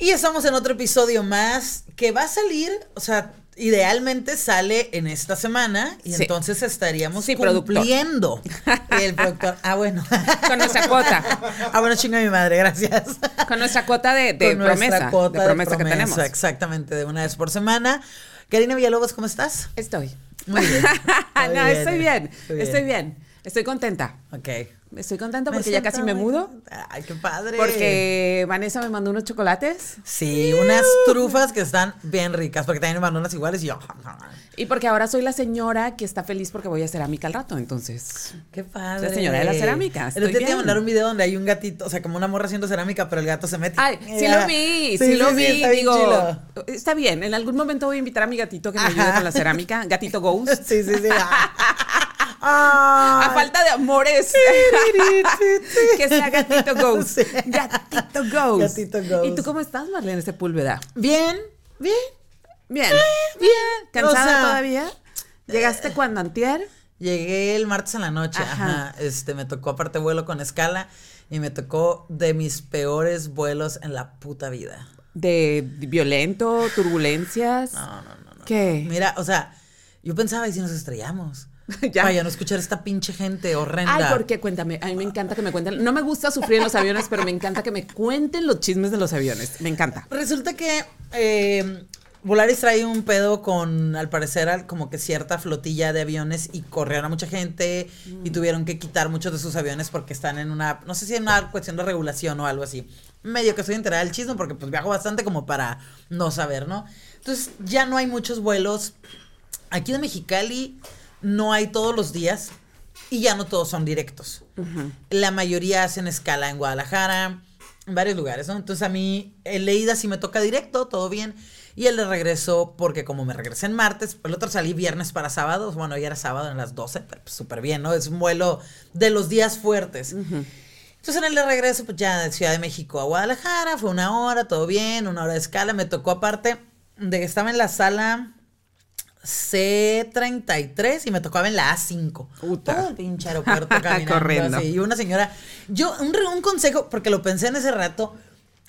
Y estamos en otro episodio más que va a salir, o sea, idealmente sale en esta semana y Sí. entonces estaríamos Sí, productor. cumpliendo. El productor. Ah, bueno. Con nuestra cuota. Ah, bueno, chinga mi madre, gracias. Con nuestra cuota de, de Con nuestra promesa. cuota de promesa que tenemos. Exactamente, de una vez por semana. Karina Villalobos, ¿cómo estás? Estoy. Muy bien. Muy no, estoy bien. Muy Estoy bien. Estoy contenta. Ok. Estoy contenta porque ya casi me mudo. Ay, qué padre. Porque Vanessa me mandó unos chocolates. Sí, unas trufas que están bien ricas, porque también me mandó unas iguales y yo. Y porque ahora soy la señora que está feliz porque voy a cerámica al rato. Entonces, Qué padre. La señora de la cerámica, estoy día te bien. mandaron un video donde hay un gatito, o sea, como una morra haciendo cerámica, pero el gato se mete. Ay, sí lo vi, sí, lo vi. está bien Digo, está bien. En algún momento voy a invitar a mi gatito que me ayude Ajá. con la cerámica. Gatito Ghost. Sí, sí, sí. Ah. A falta de amores. que sea gatito Ghost. Sí. Gatito Ghost. Gatito Ghost. ¿Y tú cómo estás, Marlene Sepúlveda? Bien, bien. Bien. Bien. ¿Cansada o sea, todavía? ¿Llegaste cuando antier? Llegué el martes en la noche, Ajá. ajá. Este, me tocó aparte vuelo con escala y me tocó de mis peores vuelos en la puta vida. ¿De violento, turbulencias? No, no, no, no. ¿Qué? Mira, o sea, yo pensaba, ¿y si nos estrellamos? Ya. Vaya, no escuchar esta pinche gente horrenda. Ay, porque cuéntame, a mí me encanta que me cuenten. No me gusta sufrir en los aviones, pero me encanta que me cuenten los chismes de los aviones. Me encanta. Resulta que eh, Volaris trae un pedo con, al parecer, como que cierta flotilla de aviones y corrieron a mucha gente y tuvieron que quitar muchos de sus aviones porque están en una, no sé si en una cuestión de regulación o algo así. Medio que estoy enterada del chisme porque pues viajo bastante como para no saber, ¿no? Entonces ya no hay muchos vuelos. Aquí de Mexicali no hay todos los días y ya no todos son directos. La mayoría hacen escala en Guadalajara, en varios lugares, ¿no? Entonces a mí el de ida sí me toca directo, todo bien. Y el de regreso, porque como me regresé en martes, el otro salí viernes para sábado, bueno, ya era sábado en las 12, pero pues, súper bien, ¿no? Es un vuelo de los días fuertes. Entonces en el de regreso, pues ya de Ciudad de México a Guadalajara, fue una hora, todo bien, una hora de escala. Me tocó aparte de que estaba en la sala C33 y me tocaba en la A5. Puta. Todo el pinche aeropuerto caminando Corriendo. así. Y una señora, yo, un, consejo, porque lo pensé en ese rato,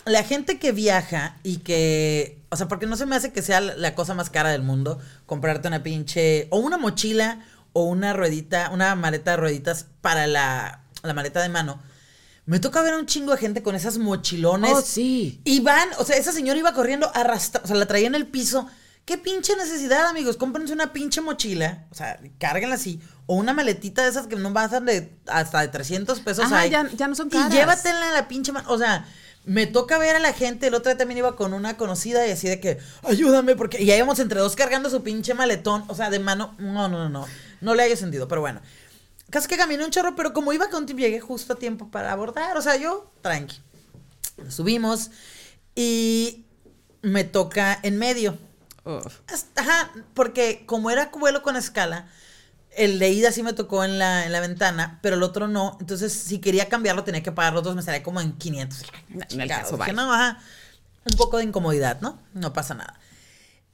la gente que viaja y que, o sea, porque no se me hace que sea la, la cosa más cara del mundo comprarte una pinche, o una mochila, o una ruedita, una maleta de rueditas para la, la maleta de mano. Me toca ver a un chingo de gente con esas mochilones. Oh, sí. Y van, o sea, esa señora iba corriendo arrastrando, o sea, la traía en el piso. ¿Qué pinche necesidad, amigos? Cómprense una pinche mochila, o sea, cárguenla así. O una maletita de esas que no bajan de hasta de 300 pesos Ajá, ahí. ya- ya no son Y caras. llévatela en la pinche mano. O sea, me toca ver a la gente. El otro día también iba con una conocida y así de que, ayúdame, porque. Y ya íbamos entre dos cargando su pinche maletón, o sea, de mano. No, no, no, no. No le haya sentido, pero bueno. Casi que caminé un chorro, pero como iba con tiempo, llegué justo a tiempo para abordar. O sea, yo, tranqui. Subimos y me toca en medio. Uf. Ajá, porque como era vuelo con escala, el de ida sí me tocó en la, en la ventana, pero el otro no. Entonces, si quería cambiarlo, tenía que pagar los dos, me salía como en 500. No, dije, ajá, un poco de incomodidad, ¿no? No pasa nada.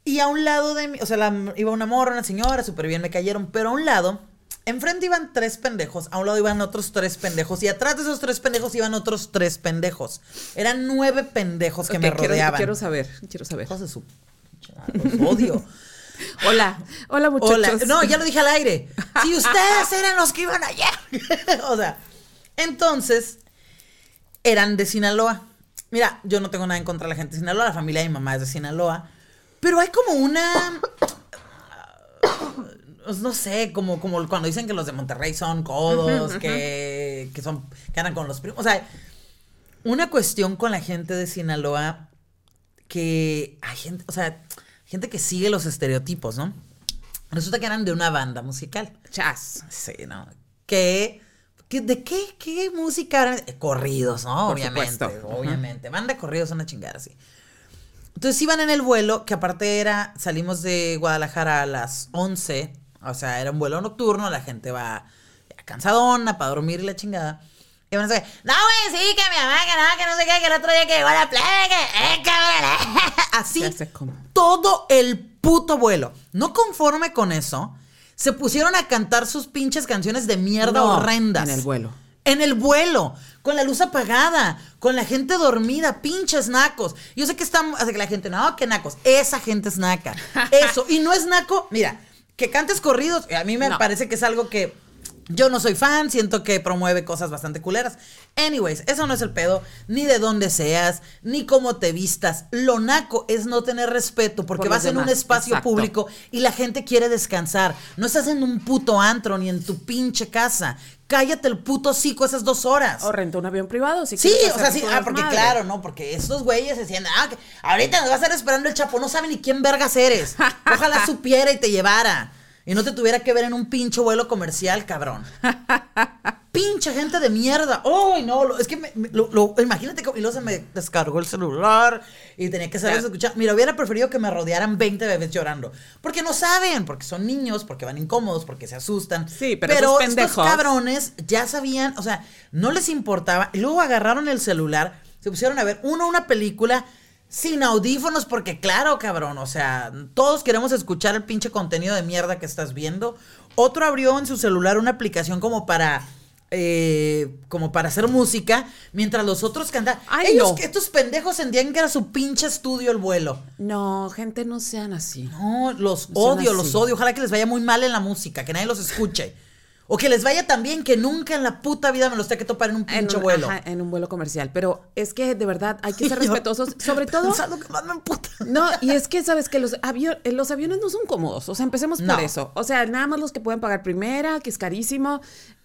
Y a un lado de mí, o sea, la- iba una morra, una señora, súper bien, me cayeron, pero a un lado, enfrente iban tres pendejos, a un lado iban otros tres pendejos, y atrás de esos tres pendejos iban otros tres pendejos. Eran nueve pendejos que me rodeaban. Quiero, saber, quiero saber. Su... Los odio. Hola, hola muchachos. Hola. No, ya lo dije al aire. Si ustedes eran los que iban ayer. o sea, entonces, eran de Sinaloa. Mira, yo no tengo nada en contra de la gente de Sinaloa, la familia de mi mamá es de Sinaloa. Pero hay como una. pues, No sé, como, como cuando dicen que los de Monterrey son codos, que, que son. que andan con los primos. O sea, una cuestión con la gente de Sinaloa que hay gente, o sea, gente que sigue los estereotipos, ¿no? Resulta que eran de una banda musical. Chas. Sí, ¿no? Que, que- ¿de qué, qué música eran? Eh, Corridos, ¿no? Por obviamente, supuesto. obviamente. Banda de corridos, una chingada así. Entonces iban en el vuelo, que aparte era, salimos de Guadalajara a las 11, o sea, era un vuelo nocturno, la gente va cansadona para dormir y la chingada. Y van a decir, no, güey, sí, que mi mamá, que no, que no sé qué, que el otro día que llegó a la playa, que, eh, cabrón, eh". Así, todo el puto vuelo. No conforme con eso, se pusieron a cantar sus pinches canciones de mierda No, horrendas. en el vuelo. En el vuelo. con la luz apagada, con la gente dormida, pinches nacos. Yo sé que están, hace que la gente, no, que nacos, esa gente es naca. Eso, y no es naco, mira, que cantes corridos, a mí me No. parece que es algo que yo no soy fan, siento que promueve cosas bastante culeras. Anyways, eso no es el pedo, ni de dónde seas, ni cómo te vistas. Lo naco es no tener respeto porque Por vas en un espacio exacto. público y la gente quiere descansar. No estás en un puto antro ni en tu pinche casa. Cállate el puto hocico esas dos horas. O renta un avión privado. Si Sí, o sea, sí, ah, porque claro, ¿no? Porque estos güeyes decían, ah, que ahorita nos va a estar esperando el chapo, no sabe ni quién vergas eres. Ojalá supiera y te llevara. Y no te tuviera que ver en un pinche vuelo comercial, cabrón. Pinche gente de mierda. ¡Ay, no! lo- es que me- me- lo, lo- imagínate cómo. Y luego se me descargó el celular y tenía que salir a escuchar. Mira, hubiera preferido que me rodearan 20 bebés llorando. Porque no saben, porque son niños, porque van incómodos, porque se asustan. Sí, pero esos estos pendejos- cabrones ya sabían, o sea, no les importaba. Y luego agarraron el celular, se pusieron a ver, uno, una película sin audífonos, porque claro, cabrón, o sea, todos queremos escuchar el pinche contenido de mierda que estás viendo. Otro abrió en su celular una aplicación como para. eh, como para hacer música, mientras los otros cantaban. Ay, Ellos, no. que estos pendejos sentían que era su pinche estudio el vuelo. No, gente, no sean así. No, los No odio, los odio. Ojalá que les vaya muy mal en la música, que nadie los escuche. O que les vaya tan bien que nunca en la puta vida me los tenga que topar en un En pinche un, vuelo. ajá, en un vuelo comercial. Pero es que de verdad hay que ser Yo- respetuosos. Sobre todo. Que más me emputa. No, y es que sabes que los, avio- eh, los aviones no son cómodos. O sea, empecemos No. por eso. O sea, nada más los que pueden pagar primera, que es carísimo.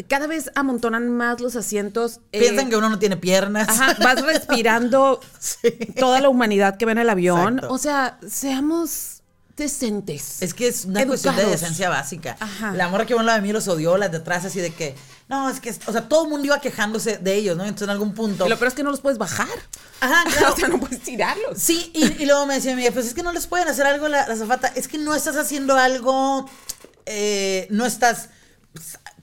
Cada vez amontonan más los asientos. eh, Piensan que uno no tiene piernas. Ajá, vas respirando Sí. toda la humanidad que ve en el avión. Exacto. O sea, seamos decentes. Es que es una cuestión de decencia básica. Ajá. La morra que la de mí los odió, las de atrás, así de que. No, es que. O sea, todo el mundo iba quejándose de ellos, ¿no? Entonces en algún punto. Y lo peor es que no los puedes bajar. Ajá, claro. o sea, no puedes tirarlos. Sí, y, y luego me decía mi pues es que no les pueden hacer algo la, la azafata. Es que no estás haciendo algo, eh, no estás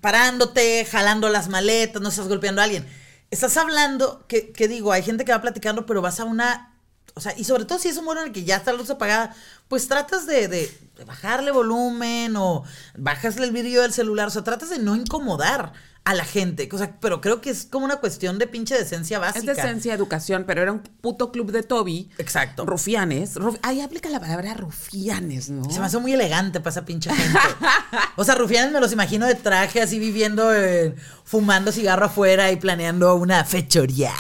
parándote, jalando las maletas, no estás golpeando a alguien. Estás hablando, que, que digo, hay gente que va platicando, pero vas a una... O sea, y sobre todo si es un vuelo en el que ya está la luz apagada, pues tratas de, de- de bajarle volumen o bajasle el vídeo del celular, o sea, tratas de no incomodar a la gente. O sea, pero creo que es como una cuestión de pinche decencia básica. Es decencia, educación, pero era un puto club de Toby. Exacto. Rufianes. Ruf- Ahí aplica la palabra rufianes, ¿no? Se me hace muy elegante para esa pinche gente. O sea, rufianes me los imagino de traje, así viviendo, eh, fumando cigarro afuera y planeando una fechoría.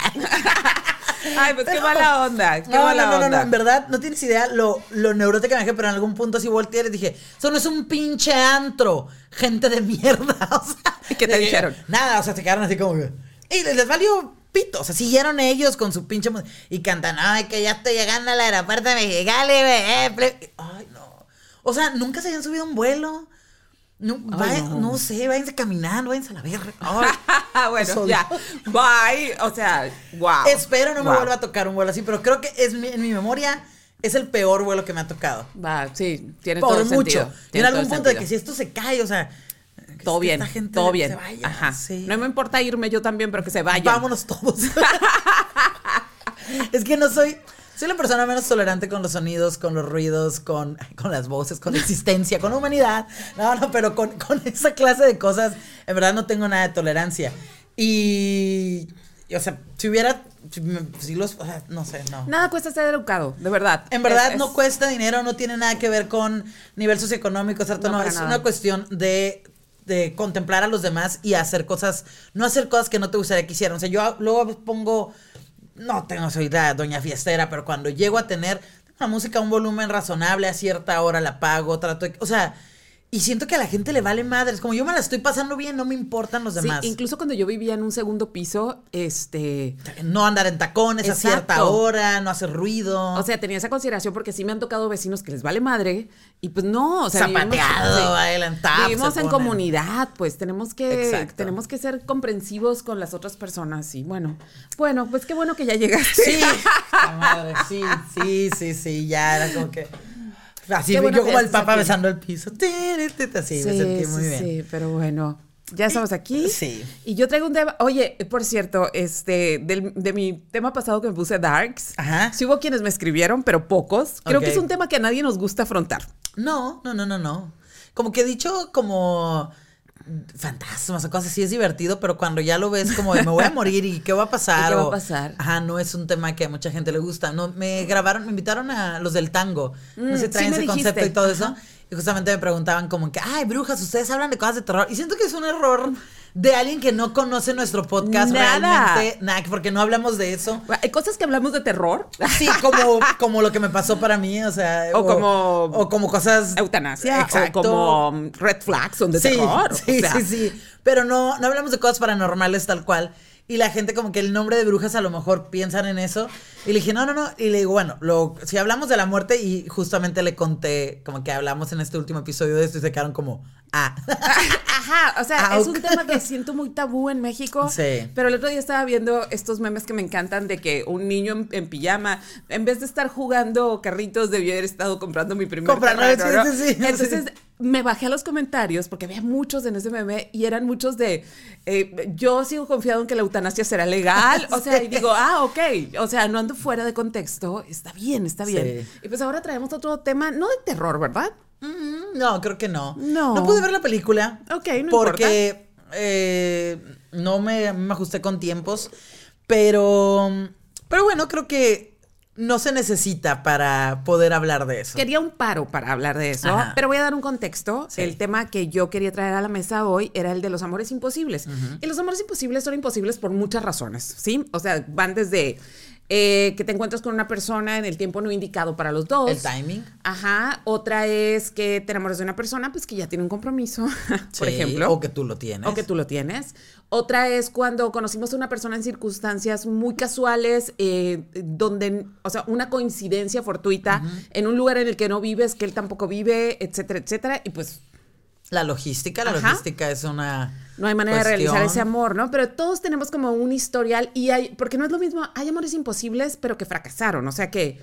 Ay, pues qué mala onda. Qué No, mala no, no, onda. no, en verdad no tienes idea lo, lo neurótica que me dejé, pero en algún punto así volteé y dije, eso no es un pinche antro, gente de mierda. O sea, ¿Y qué te de dijeron? Nada, o sea, se quedaron así como que. Y les, les valió pito, o sea, siguieron ellos con su pinche. Y cantan, ay, que ya estoy llegando al aeropuerto de Mexicali, güey, eh, ple-". Ay, no. O sea, nunca se habían subido un vuelo. No, vaya- no. no. sé, váyanse caminando, váyanse a la verga. Bueno, ya. Bye. O sea, wow. Espero no me vuelva a tocar un vuelo así, pero creo que es mi- en mi memoria es el peor vuelo que me ha tocado. Va, sí, tiene Por todo mucho. sentido. Y en Tiene algún punto de que si esto se cae, o sea. que Todo bien, gente todo se bien. vaya, Ajá. sí. No me importa irme yo también, pero que se vayan. Vámonos todos. es que no soy. Soy la persona menos tolerante con los sonidos, con los ruidos, con, con las voces, con existencia, con humanidad. No, no, pero con, con esa clase de cosas, en verdad no tengo nada de tolerancia. Y. o sea, si hubiera. Si, los. No sé, no. Nada cuesta ser educado, de verdad. En verdad Es- no es- cuesta dinero, no tiene nada que ver con nivel socioeconómico, ¿cierto? No, es nada. una cuestión de, de contemplar a los demás y hacer cosas, no hacer cosas que no te gustaría que hicieran. O sea, yo luego pongo, no tengo, soy la doña fiestera, pero cuando llego a tener una música a un volumen razonable, a cierta hora la pago, trato de, o sea, y siento que a la gente le vale madres, como yo me la estoy pasando bien, no me importan los Sí, demás. incluso cuando yo vivía en un segundo piso, este. no andar en tacones a cierta hora, no hacer ruido. O sea, tenía esa consideración porque sí me han tocado vecinos que les vale madre y pues no, o sea, Zapateado, sí, bailan tap, vivimos en comunidad, pues tenemos que Exacto. tenemos que ser comprensivos con las otras personas y bueno, bueno, pues qué bueno que ya llegaste. Sí, madre, sí, sí, sí, sí, ya era como que. Así bueno yo como el papa besando el piso. Así, me sentí muy sí, bien. sí, pero bueno. Ya estamos aquí. Sí. Y yo traigo un tema. Oye, por cierto, este, del- de mi tema pasado que me puse Darks. Ajá. Sí hubo quienes me escribieron, pero pocos. Creo que es un tema que a nadie nos gusta afrontar. No, no, no, no, no. Como que he dicho, como. fantasmas o cosas así es divertido, pero cuando ya lo ves como de me voy a morir y qué va a pasar. ¿Y qué va a o- pasar? Ajá, no es un tema que a mucha gente le gusta. No, me grabaron, me invitaron a los del tango. no Mm, sé, sí traen me ese concepto dijiste. y todo eso. Y justamente me preguntaban como que, ay, brujas, ustedes hablan de cosas de terror. Y siento que es un error de alguien que no conoce nuestro podcast Nada. realmente. Nada, porque no hablamos de eso. Hay cosas que hablamos de terror. Sí, como, como lo que me pasó para mí, o sea. O como- O como cosas. Eutanasia Exacto. o como um, red flags son de sí, terror. Sí, o sea, sí, sí. Pero no, no hablamos de cosas paranormales tal cual. Y la gente como que el nombre de brujas a lo mejor piensan en eso. Y le dije, no, no, no. Y le digo, bueno, lo, si hablamos de la muerte y justamente le conté como que hablamos en este último episodio de esto y se quedaron como, ah. Ajá, o sea, Ah, es un tema que siento muy tabú en México. Sí. Pero el otro día estaba viendo estos memes que me encantan de que un niño en, en pijama, en vez de estar jugando carritos, debió haber estado comprando mi primer sí, ¿no? sí, sí, Entonces. Me bajé a los comentarios porque había muchos en ese meme y eran muchos de eh, yo sigo confiado en que la eutanasia será legal. O sea, y digo, ah, ok. O sea, no ando fuera de contexto. Está bien, está bien. Sí. Y pues ahora traemos otro tema, no de terror, ¿verdad? Mm, No, creo que no. No. No pude ver la película. Ok, no Porque eh, no me, me ajusté con tiempos. Pero, pero bueno, creo que no se necesita para poder hablar de eso. Quería un paro para hablar de eso, Ajá. pero voy a dar un contexto. Sí. El tema que yo quería traer a la mesa hoy era el de los amores imposibles. Y los amores imposibles son imposibles por muchas razones, ¿sí? O sea, van desde eh, que te encuentras con una persona en el tiempo no indicado para los dos. El timing. Ajá. Otra es que te enamoras de una persona, pues que ya tiene un compromiso, por Sí, ejemplo. O que tú lo tienes. O que tú lo tienes. Otra es cuando conocimos a una persona en circunstancias muy casuales, eh, donde, o sea, una coincidencia fortuita en un lugar en el que no vives, que él tampoco vive, etcétera, etcétera. Y pues La logística, la Ajá. logística es una. no hay manera de realizar ese amor, ¿no? Pero todos tenemos como un historial y hay, porque no es lo mismo, hay amores imposibles, pero que fracasaron, o sea, que,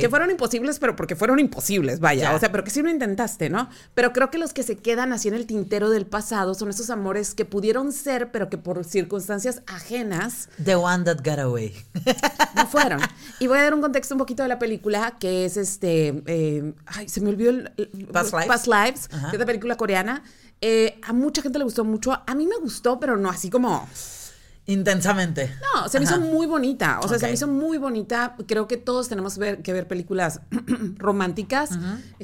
Que fueron imposibles, pero porque fueron imposibles, vaya, Ya. o sea, pero que sí lo intentaste, ¿no? Pero creo que los que se quedan así en el tintero del pasado son esos amores que pudieron ser, pero que por circunstancias ajenas The one that got away. no fueron. Y voy a dar un contexto un poquito de la película, que es este. eh, ay, se me olvidó el. el- Past Lives. Past Lives, Ajá. que es la película coreana. Eh, a mucha gente le gustó mucho. A mí me gustó, pero no así como. Intensamente. No, se me Ajá. hizo muy bonita. O sea, se me hizo muy bonita. Creo que todos tenemos ver- que ver películas románticas,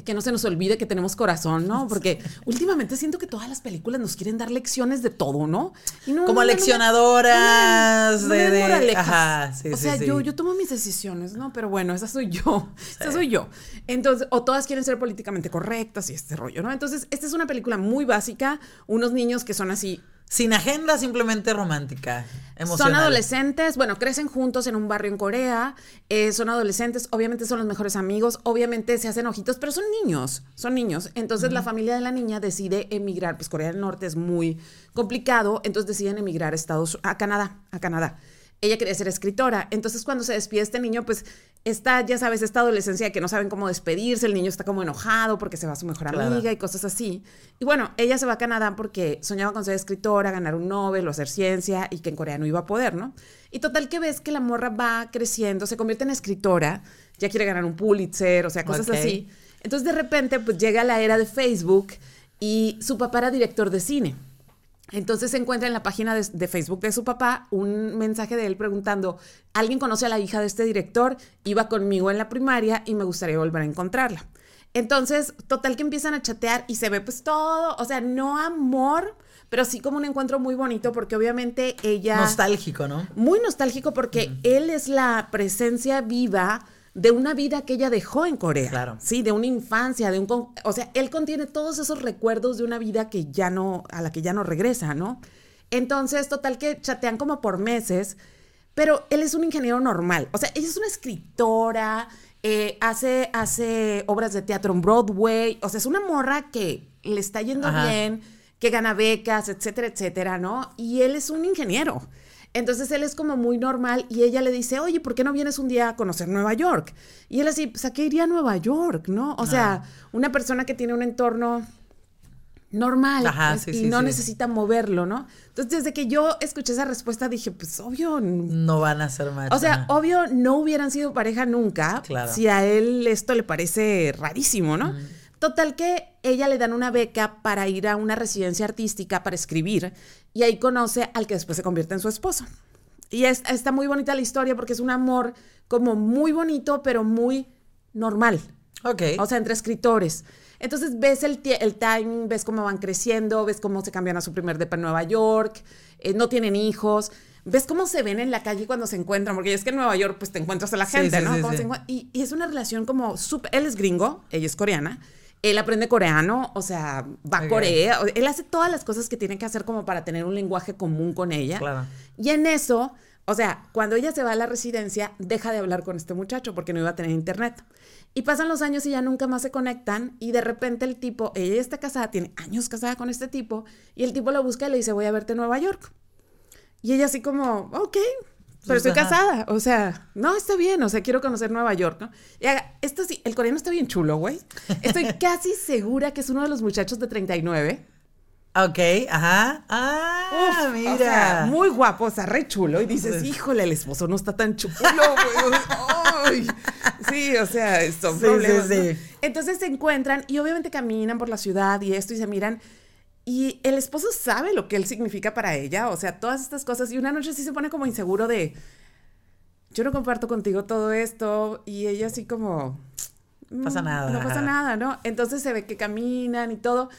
que no se nos olvide que tenemos corazón, ¿no? Porque últimamente siento que todas las películas nos quieren dar lecciones de todo, ¿no? Y no- Como no, leccionadoras no de- den de- moralejas. ajá, sí, o sí, sea, sí. Yo, yo tomo mis decisiones, ¿no? Pero bueno, esa soy yo. Esa soy yo. Entonces, o todas quieren ser políticamente correctas y este rollo, ¿no? Entonces, esta es una película muy básica. Unos niños que son así Sin agenda, simplemente romántica. Emocional. son adolescentes, bueno, crecen juntos en un barrio en Corea, eh, son adolescentes, obviamente son los mejores amigos, obviamente se hacen ojitos, pero son niños, son niños. Entonces la familia de la niña decide emigrar, pues Corea del Norte es muy complicado, entonces deciden emigrar a Estados a Canadá, a Canadá. Ella quería ser escritora, entonces cuando se despide este niño, pues está, ya sabes, esta adolescencia que no saben cómo despedirse, el niño está como enojado porque se va su mejor Claro. amiga y cosas así. Y bueno, ella se va a Canadá porque soñaba con ser escritora, ganar un Nobel o hacer ciencia y que en Corea no iba a poder, ¿no? Y total que ves que la morra va creciendo, se convierte en escritora, ya quiere ganar un Pulitzer, o sea, cosas así. Entonces de repente pues llega la era de Facebook y su papá era director de cine. Entonces se encuentra en la página de, de Facebook de su papá un mensaje de él preguntando, ¿alguien conoce a la hija de este director? Iba conmigo en la primaria y me gustaría volver a encontrarla. Entonces, total que empiezan a chatear y se ve pues todo, o sea, no amor, pero sí como un encuentro muy bonito porque obviamente ella... Nostálgico, ¿no? Muy nostálgico porque él es la presencia viva de una vida que ella dejó en Corea. Claro. Sí, de una infancia, de un con- o sea, él contiene todos esos recuerdos de una vida que ya no a la que ya no regresa, ¿no? Entonces, total que chatean como por meses, pero él es un ingeniero normal. O sea, ella es una escritora, eh, hace, hace obras de teatro en Broadway. O sea, es una morra que le está yendo Ajá. bien, que gana becas, etcétera, etcétera, ¿no? Y él es un ingeniero. Entonces él es como muy normal y ella le dice, oye, ¿por qué no vienes un día a conocer Nueva York? Y él así, pues ¿a qué iría a Nueva York? ¿No? O sea, una persona que tiene un entorno normal Ajá, pues, sí, y sí, no sí. necesita moverlo, ¿no? Entonces desde que yo escuché esa respuesta dije, pues obvio, No van a ser match. o sea, obvio no hubieran sido pareja nunca Claro. si a él esto le parece rarísimo, ¿no? Total que ella le dan una beca para ir a una residencia artística para escribir y ahí conoce al que después se convierte en su esposo. Y es- está muy bonita la historia porque es un amor como muy bonito, pero muy normal. Ok. O sea, entre escritores. Entonces ves el, el timing, ves cómo van creciendo, ves cómo se cambian a su primer depa en Nueva York, eh, no tienen hijos, ves cómo se ven en la calle cuando se encuentran, porque es que en Nueva York pues te encuentras a la gente, sí, ¿no? sí, Cómo sí. y, y es una relación como súper... Él es gringo, ella es coreana, él aprende coreano, o sea, va a. Corea, él hace todas las cosas que tiene que hacer como para tener un lenguaje común con ella. Claro. Y en eso, o sea, cuando ella se va a la residencia, deja de hablar con este muchacho porque no iba a tener internet. Y pasan los años y ya nunca más se conectan y de repente el tipo, ella está casada, tiene años casada con este tipo, y el tipo lo busca y le dice, voy a verte en Nueva York. Y ella así como, ok, pero Pues, estoy ajá. casada. O sea, no, está bien, o sea, quiero conocer Nueva York, ¿no? Y haga- esto sí, el coreano está bien chulo, güey. Estoy casi segura que es uno de los muchachos de 39. Ok, ajá. Ah, Uf, mira. O sea, muy guapo, o sea, re chulo. Y dices, Sí. híjole, el esposo no está tan chulo, güey. Ay. Sí, o sea, son Sí, problemas. sí, ¿no? sí. Entonces se encuentran y obviamente caminan por la ciudad y esto y se miran. Y el esposo sabe lo que él significa para ella, o sea, todas estas cosas. Y una noche sí se pone como inseguro de, yo no comparto contigo todo esto. Y ella así como... Pasa "Mm, nada, No pasa nada, ¿no? Entonces se ve que caminan y todo.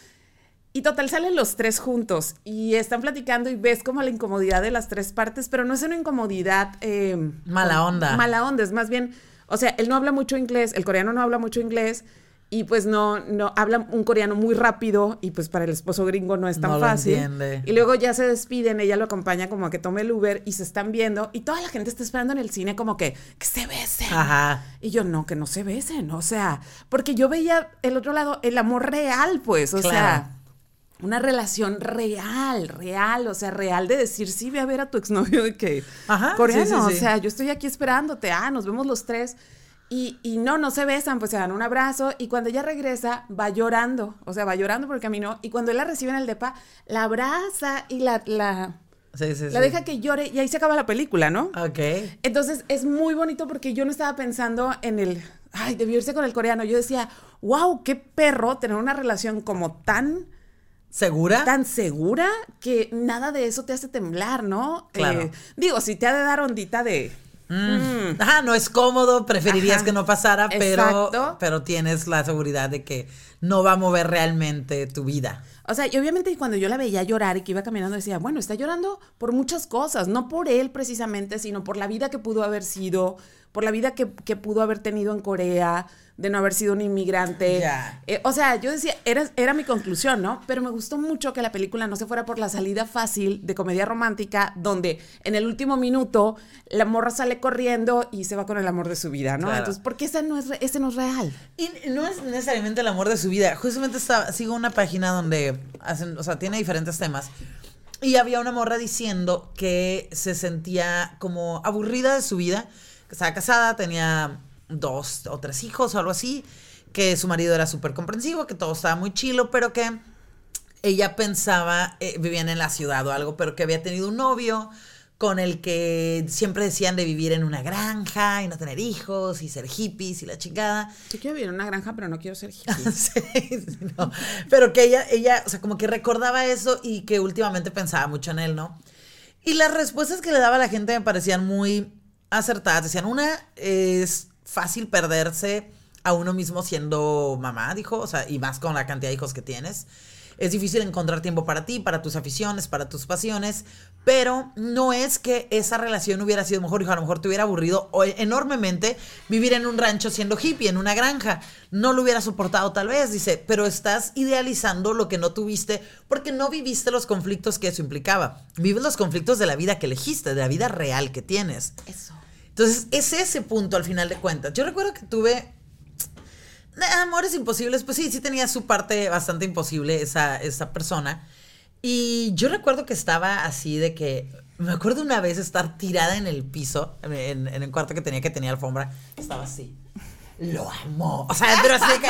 Y total, salen los tres juntos y están platicando y ves como la incomodidad de las tres partes, pero no es una incomodidad... eh, Mala onda. Mala onda, es más bien, o sea, él no habla mucho inglés, el coreano no habla mucho inglés y pues no, no, habla un coreano muy rápido y pues para el esposo gringo no es tan No lo fácil. entiende. Y luego ya se despiden, ella lo acompaña como a que tome el Uber y se están viendo y toda la gente está esperando en el cine como que, que se besen. Ajá. Y yo, no, que no se besen, o sea, porque yo veía el otro lado, el amor real, pues, o Claro. sea, una relación real, real, o sea, real de decir, sí, ve a ver a tu exnovio de que, Ajá, sí, coreano, sí, sí. o sea, yo estoy aquí esperándote, ah, nos vemos los tres. Y, y no, no se besan, pues se dan un abrazo y cuando ella regresa va llorando, o sea, va llorando por el camino y cuando él la recibe en el depa, la abraza y la, la, Sí, sí, la sí. deja que llore y ahí se acaba la película, ¿no? Ok. Entonces es muy bonito porque yo no estaba pensando en el, ay, debió irse con el coreano. Yo decía, wow, qué perro tener una relación como tan, ¿Segura? tan segura que nada de eso te hace temblar, ¿no? Claro. Eh, digo, si te ha de dar ondita de, Mm. Ajá, no es cómodo, preferirías Ajá. que no pasara, pero, pero tienes la seguridad de que no va a mover realmente tu vida. O sea, y obviamente cuando yo la veía llorar y que iba caminando decía, bueno, está llorando por muchas cosas, no por él precisamente, sino por la vida que pudo haber sido, por la vida que, que pudo haber tenido en Corea, de no haber sido un inmigrante. Eh, o sea, yo decía, era, era mi conclusión, ¿no? Pero me gustó mucho que la película no se fuera por la salida fácil de comedia romántica, donde en el último minuto la morra sale corriendo y se va con el amor de su vida, ¿no? Claro. Entonces, porque esa no es, ese no es real. Y no es necesariamente el amor de su vida. Justamente estaba, sigo una página donde hacen, o sea, tiene diferentes temas. Y había una morra diciendo que se sentía como aburrida de su vida, estaba casada, tenía dos o tres hijos o algo así, que su marido era súper comprensivo, que todo estaba muy chilo, pero que ella pensaba, eh, vivían en la ciudad o algo, pero que había tenido un novio con el que siempre decían de vivir en una granja y no tener hijos y ser hippies y la chingada. Yo quiero vivir en una granja, pero no quiero ser hippie. Sí, no. Pero que ella, ella, o sea, como que recordaba eso y que últimamente pensaba mucho en él, ¿no? Y las respuestas que le daba la gente me parecían muy acertadas. Decían, una es fácil perderse a uno mismo siendo mamá, dijo, o sea, y más con la cantidad de hijos que tienes. Es difícil encontrar tiempo para ti, para tus aficiones, para tus pasiones, pero no es que esa relación hubiera sido mejor, hijo, a lo mejor te hubiera aburrido enormemente vivir en un rancho siendo hippie, en una granja. No lo hubiera soportado tal vez, dice, pero estás idealizando lo que no tuviste porque no viviste los conflictos que eso implicaba. Vives los conflictos de la vida que elegiste, de la vida real que tienes. Eso. Entonces, es ese punto al final de cuentas. Yo recuerdo que tuve amores imposibles, pues sí, sí tenía su parte bastante imposible esa, esa persona. Y yo recuerdo que estaba así de que, me acuerdo una vez estar tirada en el piso, en, en- en el cuarto que tenía que tenía alfombra, estaba así. Lo amo. O sea, pero así de que.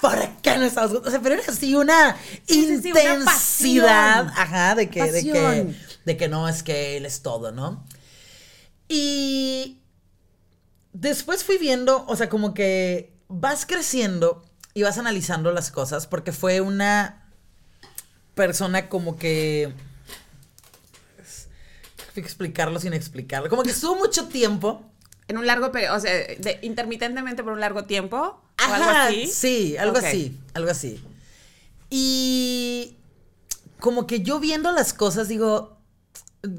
¿Por qué no estamos juntos? O sea, pero era así una Sí, sí, sí, una intensidad. ajá, de que, de que. De que no es que él es todo, ¿no? Y después fui viendo, o sea, como que vas creciendo y vas analizando las cosas, porque fue una persona como que explicarlo sin explicarlo. Como que estuvo mucho tiempo. En un largo periodo, o sea, de, intermitentemente por un largo tiempo. ¿o algo así. Sí, algo así, algo así. Y como que yo viendo las cosas, digo,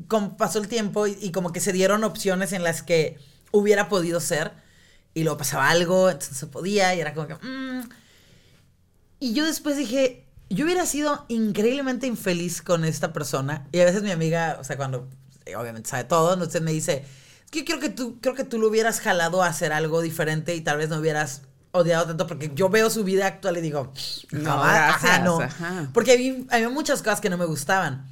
como pasó el tiempo y, como que se dieron opciones en las que hubiera podido ser. Y luego pasaba algo, entonces se podía y era como que... Mm". Y yo después dije, yo hubiera sido increíblemente infeliz con esta persona. Y a veces mi amiga, o sea, cuando obviamente sabe todo, entonces me dice, es que yo creo que tú, creo que tú lo hubieras jalado a hacer algo diferente y tal vez no hubieras odiado tanto porque yo veo su vida actual y digo, no, ajá, no. Porque había muchas cosas que no me gustaban.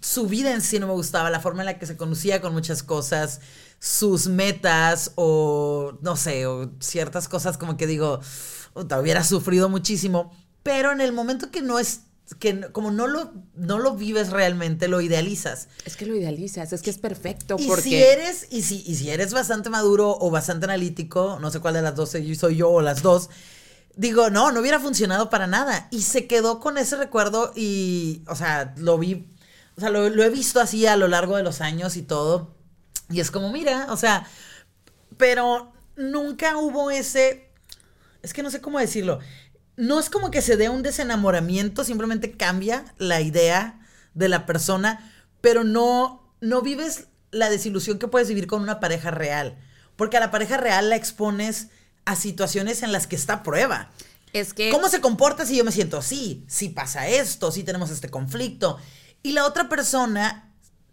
Su vida en sí no me gustaba, la forma en la que se conocía con muchas cosas, sus metas o no sé, o ciertas cosas como que digo, hubiera sufrido muchísimo, pero en el momento que no es que como no lo, no lo vives realmente, lo idealizas. Es que lo idealizas, es que es perfecto. Y si eres, y si, y si eres bastante maduro o bastante analítico, no sé cuál de las dos soy yo o las dos, digo, no, no hubiera funcionado para nada. Y se quedó con ese recuerdo y, o sea, lo vi, o sea, lo, lo he visto así a lo largo de los años y todo. Y es como, mira, o sea, pero nunca hubo ese, es que no sé cómo decirlo no es como que se dé un desenamoramiento, simplemente cambia la idea de la persona, pero no, no vives la desilusión que puedes vivir con una pareja real. Porque a la pareja real la expones a situaciones en las que está a prueba. Es que. ¿Cómo se comporta si yo me siento así? Si pasa esto, si tenemos este conflicto. Y la otra persona,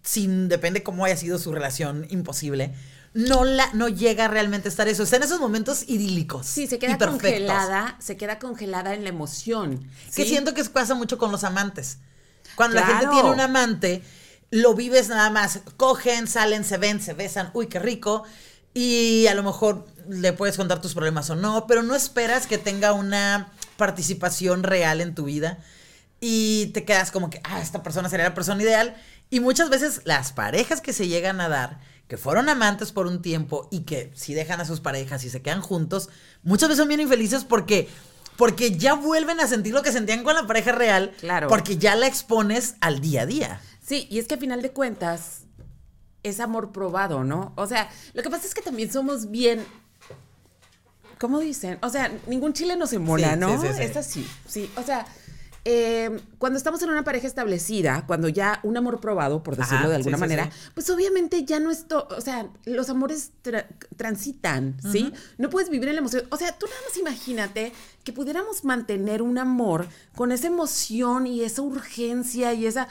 sin, depende cómo haya sido su relación imposible, no, la, no llega realmente a estar eso. Está en esos momentos idílicos. Sí, se queda congelada, se queda congelada en la emoción. Que siento que pasa mucho con los amantes. Cuando la gente tiene un amante, lo vives nada más. Cogen, salen, se ven, se besan. Uy, qué rico. Y a lo mejor le puedes contar tus problemas o no, pero no esperas que tenga una participación real en tu vida. Y te quedas como que, ah, esta persona sería la persona ideal. Y muchas veces las parejas que se llegan a dar que fueron amantes por un tiempo y que si dejan a sus parejas y se quedan juntos, muchas veces son bien infelices porque porque ya vuelven a sentir lo que sentían con la pareja real, claro. porque ya la expones al día a día. Sí, y es que a final de cuentas es amor probado, ¿no? O sea, lo que pasa es que también somos bien ¿Cómo dicen? O sea, ningún chile nos mola, ¿no? Sí, sí, es así. Sí, o sea, Em, cuando estamos en una pareja establecida, cuando ya un amor probado, por decirlo de alguna manera, pues obviamente ya no es todo, o sea, los amores transitan, ¿sí? No puedes vivir en la emoción. O sea, tú nada más imagínate que pudiéramos mantener un amor con esa emoción y esa urgencia y esa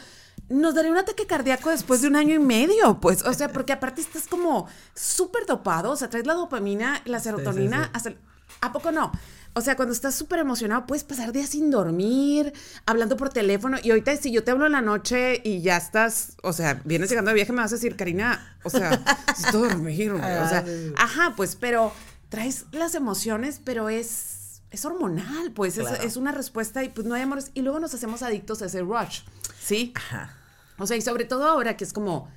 nos daría un ataque cardíaco después de un año y medio, pues, o sea, porque aparte estás como súper dopado, o sea, traes la dopamina, la serotonina, hasta... ¿A poco no? O sea, cuando estás súper emocionado, puedes pasar días sin dormir, hablando por teléfono. Y ahorita, si yo te hablo en la noche y ya estás, o sea, vienes llegando de viaje, me vas a decir, Karina, o sea, necesito dormir. o sea, ajá, pues, pero traes las emociones, pero es, es hormonal, pues, es, es, una respuesta y pues no hay amores. Y luego nos hacemos adictos a ese rush, ¿sí? Ajá. O sea, y sobre todo ahora que es como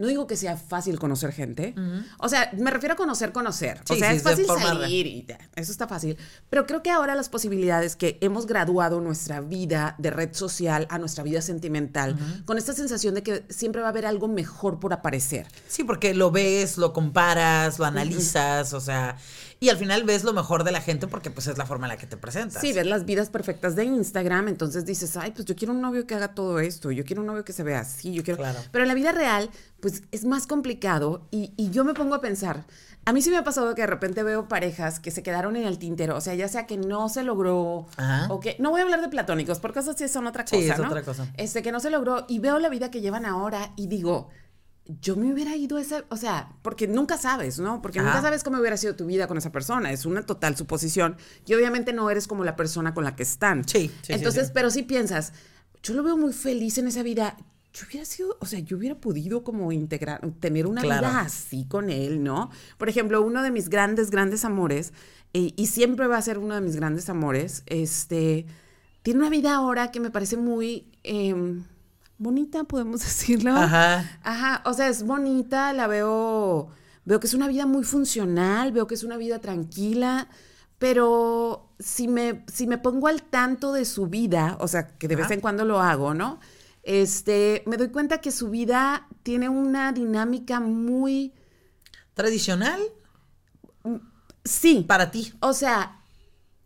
no digo que sea fácil conocer gente. O sea, me refiero a conocer, conocer. o sea, es fácil salir y eso está fácil. Pero creo que ahora las posibilidades que hemos graduado nuestra vida de red social a nuestra vida sentimental, con esta sensación de que siempre va a haber algo mejor por aparecer. Sí, porque lo ves, lo comparas, lo analizas, o sea, y al final ves lo mejor de la gente porque pues es la forma en la que te presentas. Sí, ves las vidas perfectas de Instagram, entonces dices, ay, pues yo quiero un novio que haga todo esto, yo quiero un novio que se vea así, yo quiero... Claro. Pero en la vida real, pues es más complicado y, yo me pongo a pensar, a mí sí me ha pasado que de repente veo parejas que se quedaron en el tintero, o sea, ya sea que no se logró o que no voy a hablar de platónicos, porque eso sí son otra cosa, sí, es otra cosa. Este que no se logró y veo la vida que llevan ahora y digo, yo me hubiera ido ese, o sea, porque nunca sabes, ¿no? Porque nunca sabes cómo hubiera sido tu vida con esa persona, es una total suposición y obviamente no eres como la persona con la que están. Sí. Entonces, pero si piensas, yo lo veo muy feliz en esa vida, yo hubiera sido, o sea, yo hubiera podido como integrar, tener una vida así con él, ¿no? Por ejemplo, uno de mis grandes, grandes amores, eh, y siempre va a ser uno de mis grandes amores, este, tiene una vida ahora que me parece muy... Em, bonita, podemos decirlo. Ajá. Ajá, o sea, es bonita, la veo, veo que es una vida muy funcional, veo que es una vida tranquila, pero si me, si me pongo al tanto de su vida, o sea, que de vez en cuando lo hago, ¿no? Este, me doy cuenta que su vida tiene una dinámica muy, Tradicional sí, para ti. o sea,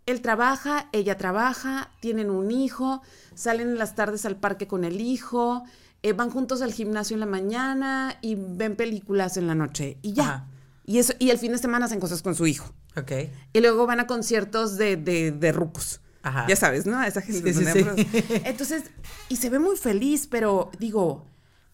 él trabaja, ella trabaja, tienen un hijo, salen en las tardes al parque con el hijo, eh, van juntos al gimnasio en la mañana y ven películas en la noche y ya. Ajá. Y, eso, y el fin de semana hacen cosas con su hijo. Ok. Y luego van a conciertos de, de, de rucos. Ajá. Ya sabes, ¿no? Esa gente. Sí, sí, sí. Entonces, y se ve muy feliz, pero digo,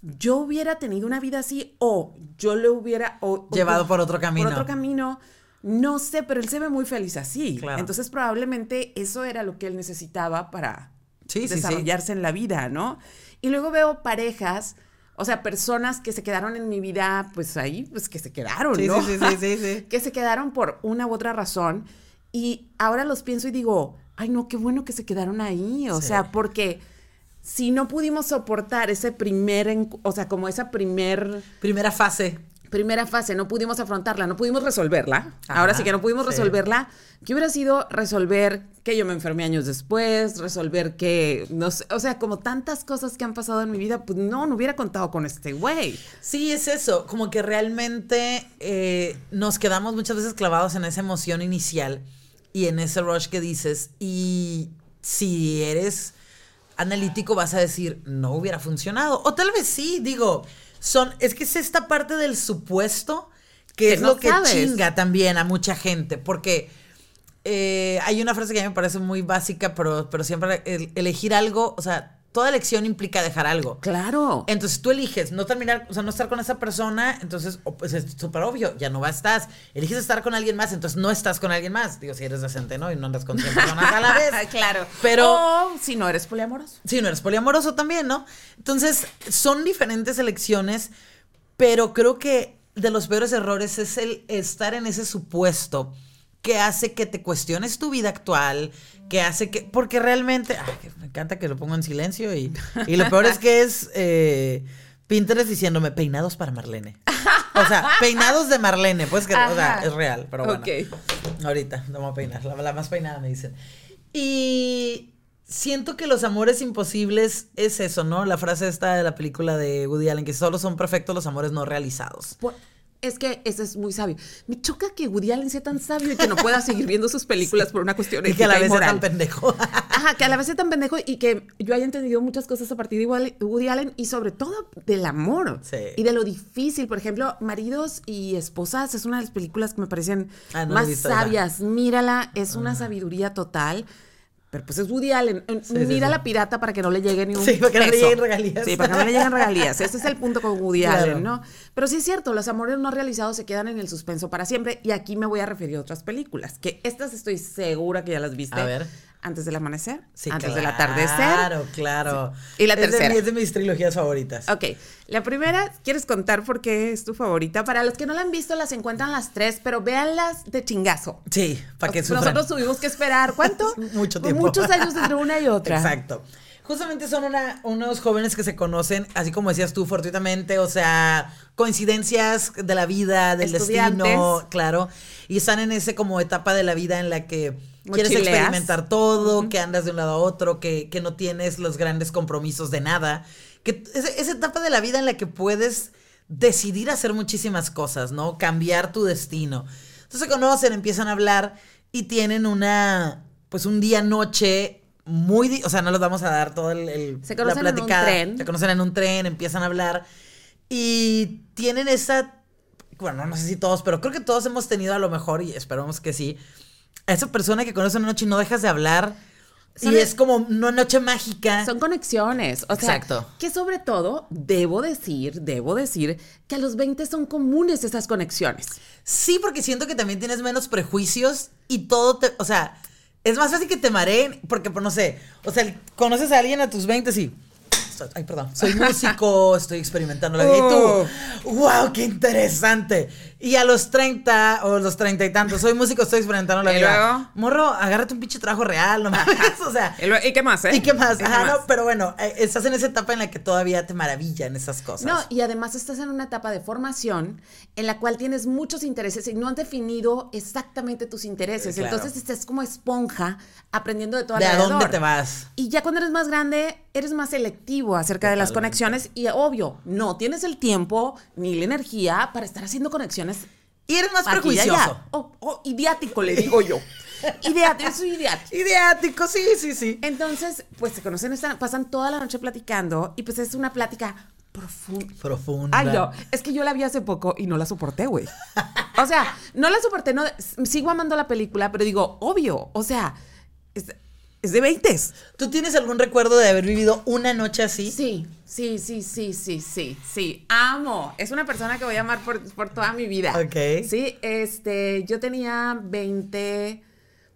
yo hubiera tenido una vida así o yo le hubiera... o- o- Llevado por otro camino. Por otro camino. No sé, pero él se ve muy feliz así. Claro. Entonces, probablemente eso era lo que él necesitaba para Sí, sí, sí. desarrollarse en la vida, ¿no? Y luego veo parejas, o sea, personas que se quedaron en mi vida, pues ahí, pues que se quedaron, ¿no? sí, sí, sí, sí, sí. que se quedaron por una u otra razón. Y ahora los pienso y digo, ay, no, qué bueno que se quedaron ahí. O sea, porque si no pudimos soportar ese primer, o sea, como esa primer, Primera fase. Primera fase, no pudimos afrontarla, no pudimos resolverla. Ajá, ahora sí que no pudimos sí. resolverla. ¿Qué hubiera sido resolver que yo me enfermé años después? Resolver que, no sé, o sea, como tantas cosas que han pasado en mi vida, pues no, no hubiera contado con este güey. Sí, es eso, como que realmente eh, nos quedamos muchas veces clavados en esa emoción inicial y en ese rush que dices y si eres analítico vas a decir no hubiera funcionado o tal vez sí, digo, son es que es esta parte del supuesto que, Que es no lo que sabes. chinga también a mucha gente porque eh, hay una frase que a mí me parece muy básica, pero, pero siempre el- elegir algo, o sea, toda elección implica dejar algo. Claro. Entonces tú eliges no terminar, o sea, no estar con esa persona, entonces pues es súper obvio, ya no va estás. Eliges estar con alguien más, entonces no estás con alguien más. Digo, si eres decente, ¿no? Y no andas con 100 personas a la vez. claro. Pero O si no eres poliamoroso. si no eres poliamoroso también, ¿no? Entonces son diferentes elecciones, pero creo que de los peores errores es el estar en ese supuesto que hace que te cuestiones tu vida actual, que hace que, porque realmente, ay, me encanta que lo pongo en silencio y, y lo peor es que es eh, Pinterest diciéndome peinados para Marlene. O sea, peinados de Marlene, pues que, o sea, es real, pero bueno. Ok. Ahorita, no me voy a peinar, la, la más peinada me dicen. Y siento que los amores imposibles es eso, ¿no? La frase esta de la película de Woody Allen, que solo son perfectos los amores no realizados. Por- es que ese es muy sabio. Me choca que Woody Allen sea tan sabio y que no pueda seguir viendo sus películas por una cuestión Y que a la ética vez sea tan pendejo. Ajá, que a la vez sea tan pendejo y que yo haya entendido muchas cosas a partir de Woody- Allen y sobre todo del amor Sí. y de lo difícil. Por ejemplo, Maridos y Esposas es una de las películas que me parecen Ah, no más sabias. Mírala, es una sabiduría total. Pero pues es Woody Allen. sí, Mira sí. la pirata para que no le llegue ni un Sí, para que no le lleguen regalías. Sí, para que no le lleguen regalías. Ese es el punto con Woody Claro. Allen, ¿no? Pero sí es cierto, los amores no realizados se quedan en el suspenso para siempre. Y aquí me voy a referir a otras películas, que estas estoy segura que ya las viste. A ver. Antes del amanecer, Sí, antes del claro, atardecer. Claro, claro. Y la Es tercera. Es de, mis trilogías favoritas. Ok, la primera, ¿quieres contar por qué es tu favorita? Para los que no la han visto, las encuentran las tres, pero véanlas de chingazo. Sí, para que sufran. Nosotros tuvimos que esperar, ¿cuánto? Mucho tiempo. Muchos años entre una y otra. Exacto. Justamente son una- unos jóvenes que se conocen, así como decías tú, fortuitamente, o sea, coincidencias de la vida, del destino, claro, y están en ese como etapa de la vida en la que quieres Mochileas. experimentar todo, que andas de un lado a otro, que, que no tienes los grandes compromisos de nada, que es, esa etapa de la vida en la que puedes decidir hacer muchísimas cosas, ¿no? Cambiar tu destino. Entonces se conocen, empiezan a hablar y tienen una, pues un día noche muy, o sea, no les vamos a dar todo el, el- Se conocen en un tren. Se conocen en un tren, empiezan a hablar y tienen esa, bueno, no sé si todos, pero creo que todos hemos tenido a lo mejor y esperamos que sí, a esa persona que conoces una noche y no dejas de hablar Son y es como una noche mágica. Son conexiones. O sea, Exacto. que sobre todo, debo decir, debo decir, que a los 20 son comunes esas conexiones. Sí, porque siento que también tienes menos prejuicios y todo te, o sea, es más fácil que te mareen porque, pues, no sé, o sea, conoces a alguien a tus 20 y, ay, perdón, soy músico, estoy experimentando la vida y tú, wow, qué interesante. Y a los 30 o los 30 y tantos, soy músico, estoy experimentando la ¿Y vida. luego? Morro, agárrate un pinche trabajo real, no mames. O sea, ¿Y lo- ¿Y qué más, eh? ¿y qué más? ¿Y qué Ajá, más? no, pero bueno, eh, estás en esa etapa en la que todavía te maravillan esas cosas. No, y además estás en una etapa de formación en la cual tienes muchos intereses y no has definido exactamente tus intereses. Claro. Entonces estás como esponja aprendiendo de todo ¿De a dónde te vas? Y ya cuando eres más grande, eres más selectivo acerca de las conexiones y obvio, no tienes el tiempo ni la energía para estar haciendo conexiones Y eres más prejuicioso. O, o idiático, le digo yo. Idiático, soy idiático. Ideático, sí, sí, sí. Entonces, pues se conocen, están- pasan toda la noche platicando y pues es una plática profunda. Profunda. Ay, no, es que yo la vi hace poco y no la soporté, güey. O sea, no la soporté, no, sigo amando la película, pero digo, obvio, o sea, es, es de 20. ¿Tú tienes algún recuerdo de haber vivido una noche así? Sí, sí, sí, sí, sí, sí, sí. Amo. Es una persona que voy a amar por, por toda mi vida. Ok. Sí, este, yo tenía 20,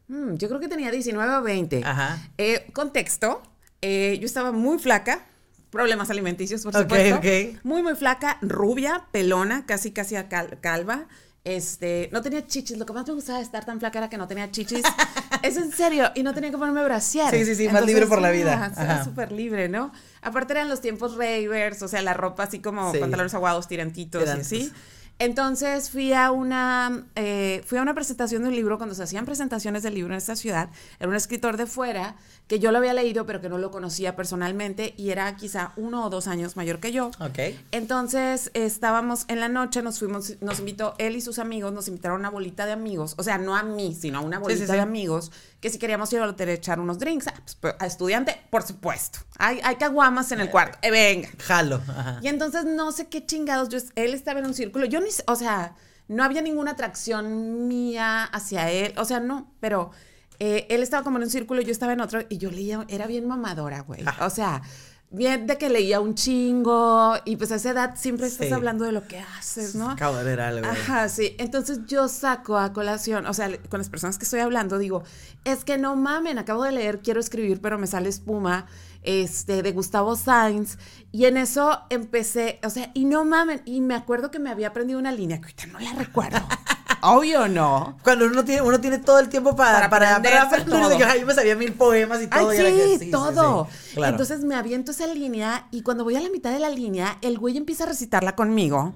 mm, yo creo que tenía 19 o 20. Ajá. Eh, contexto, eh, yo estaba muy flaca, problemas alimenticios, por supuesto. ok. Muy, muy flaca, rubia, pelona, casi, casi a cal- calva. Este, no tenía chichis. Lo que más me gustaba de estar tan flaca era que no tenía chichis. es en serio. Y no tenía que ponerme brasier. Sí, sí, sí, más libre por la vida. ah, Era súper libre, ¿no? Aparte eran los tiempos ravers, o sea, la ropa así como Sí. pantalones aguados, tirantitos y así. Entonces fui a una eh, fui a una presentación de un libro cuando se hacían presentaciones del libro en esta ciudad. Era un escritor de fuera que yo lo había leído pero que no lo conocía personalmente y era quizá uno o dos años mayor que yo. Ok. Entonces estábamos en la noche, nos fuimos, nos invitó él y sus amigos, nos invitaron a una bolita de amigos, o sea, no a mí, sino a una bolita sí, sí. de amigos, que si queríamos ir hotel a echar unos drinks, ah, pues, pues, a estudiante, por supuesto. Hay, hay caguamas en el cuarto, eh, venga. Jalo. Ajá. Y entonces no sé qué chingados, yo, él estaba en un círculo, yo ni, o sea, no había ninguna atracción mía hacia él, o sea, no, pero eh, él estaba como en un círculo, yo estaba en otro, y yo leía, era bien mamadora, güey, o sea, bien de que leía un chingo, y pues a esa edad siempre estás Sí. hablando de lo que haces, ¿no? Acabo de ver algo. Ajá, sí. Entonces yo saco a colación, o sea, con las personas que estoy hablando, digo, es que no mamen, acabo de leer, quiero escribir, pero me sale espuma, este, de Gustavo Sainz, y en eso empecé, o sea, y no mamen, y me acuerdo que me había aprendido una línea, que ahorita no la recuerdo. Obvio no. Cuando uno tiene, uno tiene todo el tiempo para, Para para, para todo. yo me sabía mil poemas y todo. Ay, y era que sí, todo. sí, claro. Entonces me aviento esa línea y cuando voy a la mitad de la línea, el güey empieza a recitarla conmigo.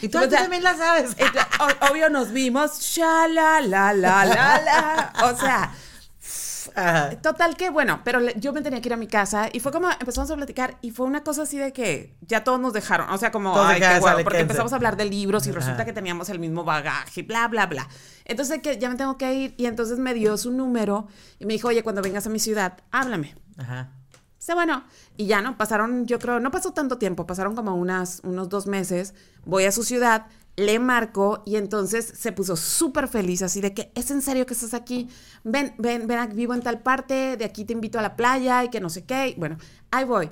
y tú, o tú sea, también la sabes. Entonces, obvio nos vimos, la, la, la, la. O sea, Ajá. total que, bueno, pero le- yo me tenía que ir a mi casa y fue como empezamos a platicar y fue una cosa así de que ya todos nos dejaron, o sea, como, Todos ay, qué huevo, porque quédense. empezamos a hablar de libros y resulta Ajá. que teníamos el mismo bagaje, bla, bla, bla. Entonces que ya me tengo que ir y entonces me dio su número y me dijo, oye, cuando vengas a mi ciudad, háblame. Ajá. Dice, bueno, y ya no, pasaron, yo creo, no pasó tanto tiempo, pasaron como unas, unos dos meses, voy a su ciudad, le marco y entonces se puso súper feliz, así de que, ¿es en serio que estás aquí? Ven, ven, ven, vivo en tal parte, de aquí te invito a la playa y que no sé qué. Bueno, ahí voy.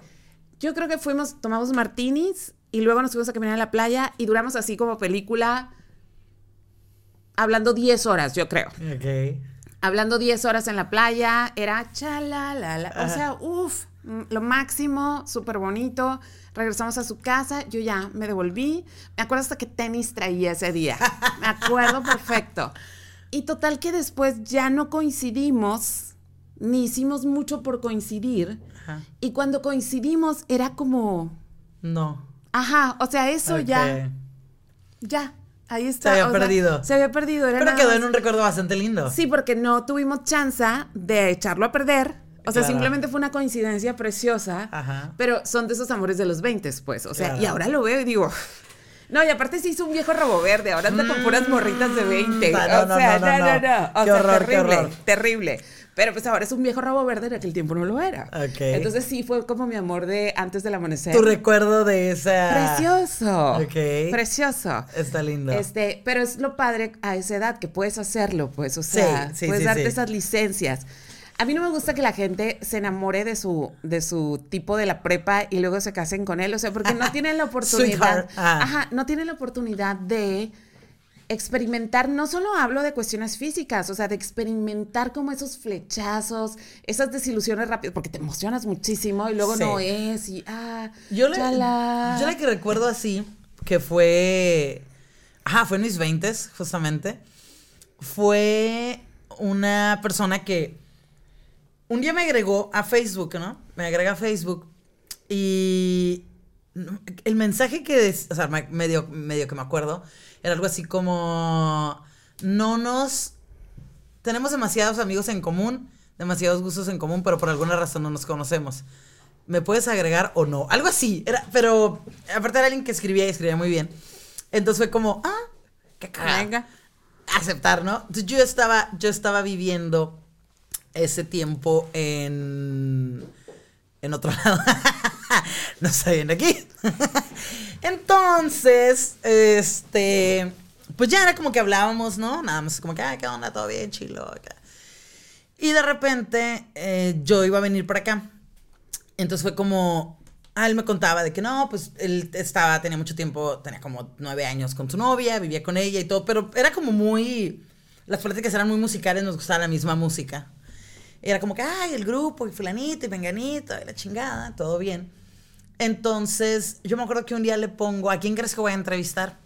Yo creo que fuimos, tomamos martinis y luego nos fuimos a caminar a la playa y duramos así como película, hablando 10 horas, yo creo Ok. hablando 10 horas en la playa, era chala, la, la. O sea, uff, lo máximo, súper bonito. Regresamos a su casa, yo ya me devolví. Me acuerdo hasta que tenis traía ese día. Me acuerdo perfecto. Y total que después ya no coincidimos, ni hicimos mucho por coincidir. Ajá. Y cuando coincidimos era como, No. ajá, o sea, eso ya, ya, ahí está. había o sea, perdido. se había perdido. Era Pero quedó más- en un recuerdo bastante lindo. Sí, porque no tuvimos chance de echarlo a perder. O sea, Claro. simplemente fue una coincidencia preciosa. Ajá. Pero son de esos amores de los 20, pues. O sea, Claro. y ahora lo veo y digo. No, y aparte se hizo un viejo robo verde. Ahora anda con puras morritas de 20. Mm, no, o no, sea, no, no, no, no, no. O Qué sea, horror, qué terrible, horror. terrible. Pero pues ahora es un viejo rabo verde, en aquel tiempo no lo era. Ok. Entonces sí fue como mi amor de antes del amanecer. Tu recuerdo de esa. Precioso. Ok. Precioso. Está lindo. Este, pero es lo padre a esa edad que puedes hacerlo, pues, o sea, sí, puedes sí, darte sí. esas licencias. A mí no me gusta que la gente se enamore de su, de su tipo de la prepa y luego se casen con él, o sea, porque no tienen la oportunidad. Ah. ajá, no tienen la oportunidad de experimentar, no solo hablo de cuestiones físicas, o sea, de experimentar como esos flechazos, esas desilusiones rápidas, porque te emocionas muchísimo y luego Sí. no es y ah, Yo la, yo la que recuerdo así, que fue Ajá, fue en mis 20 justamente. Fue una persona que un día me agregó a Facebook, ¿no? Me agrega a Facebook y el mensaje que, o sea, medio, medio que me acuerdo, era algo así como, no nos, tenemos demasiados amigos en común, demasiados gustos en común, pero por alguna razón no nos conocemos. ¿Me puedes agregar o no? Algo así, era, pero aparte era alguien que escribía y escribía muy bien. Entonces fue como, ah, qué cagada. Aceptar, ¿no? Entonces yo estaba, yo estaba viviendo ese tiempo en, en otro lado. no está bien aquí. Entonces, este, pues ya era como que hablábamos, ¿no? Nada más como que, ay, ¿qué onda? Todo bien, chilo. Y de repente eh, yo iba a venir para acá. Entonces fue como, ah, él me contaba de que no, pues él estaba, tenía mucho tiempo, tenía como nueve años con su novia, vivía con ella y todo, pero era como muy, las pláticas eran muy musicales, nos gustaba la misma música. Era como que, ay, el grupo, y fulanito, y venganito, y la chingada, todo bien. Entonces, yo me acuerdo que un día le pongo, ¿a quién crees que voy a entrevistar?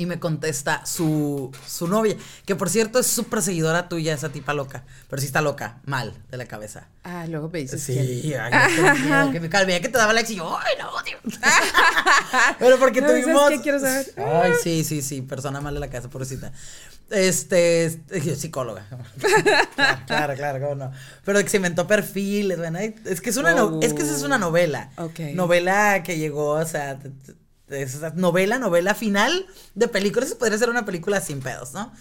Y me contesta su, su novia, que por cierto es súper seguidora tuya, esa tipa loca. Pero sí está loca, mal, de la cabeza. Ah, luego me dices Sí, ay, que, me calmé, que te daba like y yo, ay, no, tío. pero porque no, tuvimos... ¿Qué quiero saber? Ay, sí, sí, sí, persona mal de la casa, pobrecita. Este, psicóloga. claro, claro, cómo no. Pero que se inventó perfiles, bueno, es que es una, es que esa es una novela. Novela que llegó, o sea, es novela, novela final de películas, podría ser una película sin pedos, ¿no?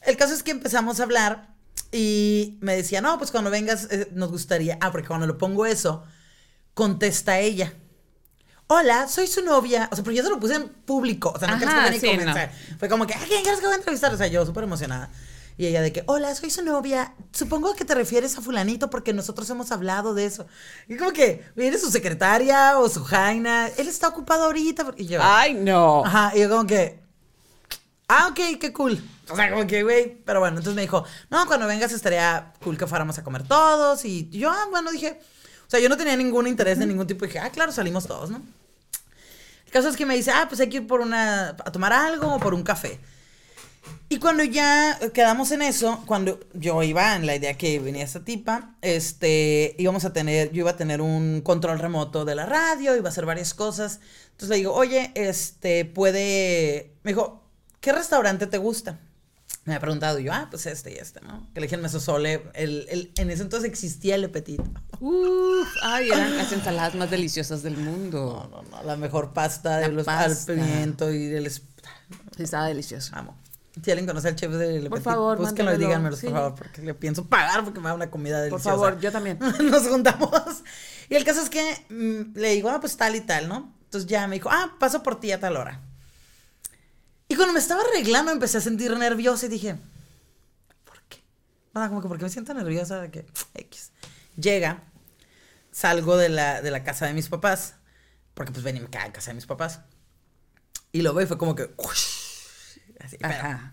El caso es que empezamos a hablar y me decía, no, pues cuando vengas eh, nos gustaría, ah, porque cuando le pongo eso, contesta ella hola, soy su novia. O sea, pero yo se lo puse en público. O sea, no querías que sí, Fue como que, ¿a quién quieres que voy a entrevistar? O sea, yo súper emocionada. Y ella de que, hola, soy su novia. Supongo que te refieres a fulanito porque nosotros hemos hablado de eso. Y como que, viene su secretaria o su jaina. Él está ocupado ahorita. Y yo, ay, no. Ajá, y yo como que, ah, ok, qué cool. O sea, como que, güey. Pero bueno, entonces me dijo, no, cuando vengas estaría cool que fuéramos a comer todos. Y yo, ah, bueno, dije, o sea, yo no tenía ningún interés de ningún tipo. Y dije, ah, claro, salimos todos, ¿no? caso es que me dice, ah, pues hay que ir por una, a tomar algo o por un café. Y cuando ya quedamos en eso, cuando yo iba en la idea que venía esta tipa, este, íbamos a tener, yo iba a tener un control remoto de la radio, iba a hacer varias cosas. Entonces le digo, oye, este, puede, me dijo, ¿qué restaurante te gusta? Me ha preguntado yo, ah, pues este y este, ¿no? Que le dije el mesosole, el, el, en ese entonces existía el petit. Uf, ay, eran las ensaladas más deliciosas del mundo. No, no, no, la mejor pasta de los al pimiento y del... Sí, estaba delicioso. Vamos. Si alguien conoce al chef de Le Por favor, búsquenlo y díganmelo, por favor, porque le pienso pagar porque me da una comida deliciosa. Por favor, yo también. Nos juntamos. Y el caso es que mm, le digo, ah, pues tal y tal, ¿no? Entonces ya me dijo, ah, paso por ti a tal hora. Y cuando me estaba arreglando empecé a sentir nerviosa y dije, ¿por qué? Nada, como que porque me siento nerviosa de que X. Llega, salgo de la, de la casa de mis papás, porque pues venía a casa de mis papás. Y lo veo y fue como que, así, Ajá.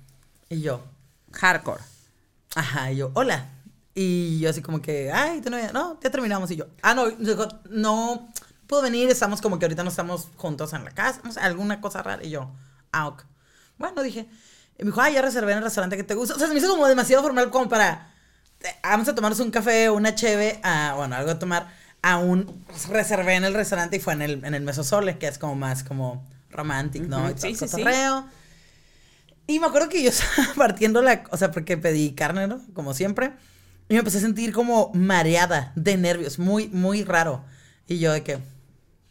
Y yo, hardcore. Ajá, y yo, hola. Y yo así como que, ay, ¿tú no, no, ya terminamos. Y yo, ah, no, no puedo venir, estamos como que ahorita no estamos juntos en la casa, no sé, alguna cosa rara. Y yo, ah, ok. Bueno, dije. Y me dijo, ah, ya reservé en el restaurante que te gusta. O sea, se me hizo como demasiado formal como para. Eh, vamos a tomarnos un café, una cheve, a, bueno, algo a tomar. Aún reservé en el restaurante y fue en el, en el Mesosole, que es como más como romántico, ¿no? sí, sí, sí. Y me acuerdo que yo estaba partiendo la. O sea, porque pedí carne, ¿no? Como siempre. Y me empecé a sentir como mareada de nervios, muy, muy raro. Y yo de que.